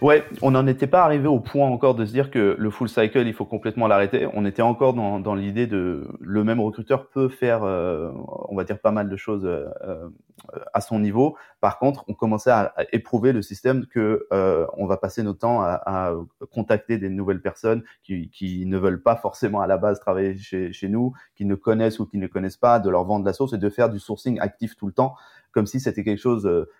Ouais, on n'en était pas arrivé au point encore de se dire que le full cycle, il faut complètement l'arrêter. On était encore dans, dans l'idée de le même recruteur peut faire, euh, on va dire, pas mal de choses euh, euh, à son niveau. Par contre, on commençait à, éprouver le système que euh, on va passer notre temps à, à, contacter des nouvelles personnes qui, qui, ne veulent pas forcément à la base travailler chez, chez nous, qui ne connaissent ou qui ne connaissent pas, de leur vendre la source et de faire du sourcing actif tout le temps, comme si c'était quelque chose de,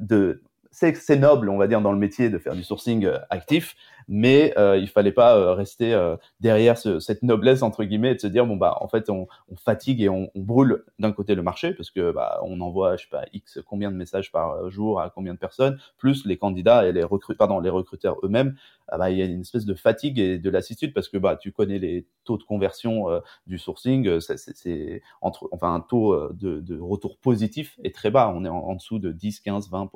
de c'est noble, on va dire, dans le métier de faire du sourcing euh, actif, mais euh, il fallait pas euh, rester euh, derrière ce, cette noblesse entre guillemets et de se dire bon bah en fait on, fatigue et on, brûle d'un côté le marché parce que bah on envoie je sais pas x combien de messages par jour à combien de personnes plus les candidats et les recruteurs pardon les recruteurs eux-mêmes ah bah, il y a une espèce de fatigue et de lassitude parce que bah tu connais les taux de conversion du sourcing c'est entre enfin un taux de, de, retour positif est très bas on est en, en dessous de 10 15 20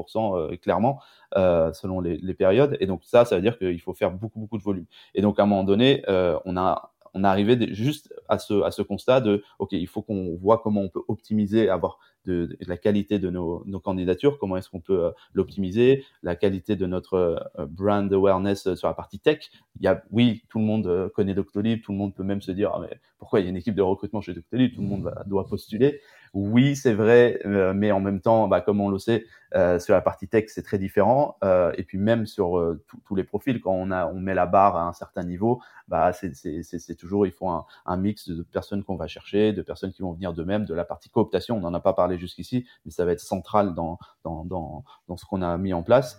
clairement euh, selon les, périodes. Et donc ça, ça veut dire qu'il faut faire beaucoup, beaucoup de volume. Et donc à un moment donné, euh, on a on est arrivé juste à ce, à ce constat de, OK, il faut qu'on voit comment on peut optimiser, avoir de, la qualité de nos, nos candidatures, comment est-ce qu'on peut euh, l'optimiser, la qualité de notre brand awareness sur la partie tech. Il y a, oui, tout le monde connaît Doctolib, tout le monde peut même se dire, ah, mais pourquoi il y a une équipe de recrutement chez Doctolib, tout le monde doit postuler. Oui, c'est vrai, euh, mais en même temps, bah, comme on le sait, euh, sur la partie tech, c'est très différent. Euh, et puis même sur euh, tous les profils, quand on, a, on met la barre à un certain niveau, bah, c'est toujours, il faut un, un mix de personnes qu'on va chercher, de personnes qui vont venir d'eux-mêmes, de la partie cooptation. On n'en a pas parlé jusqu'ici, mais ça va être central dans, dans, dans, dans ce qu'on a mis en place.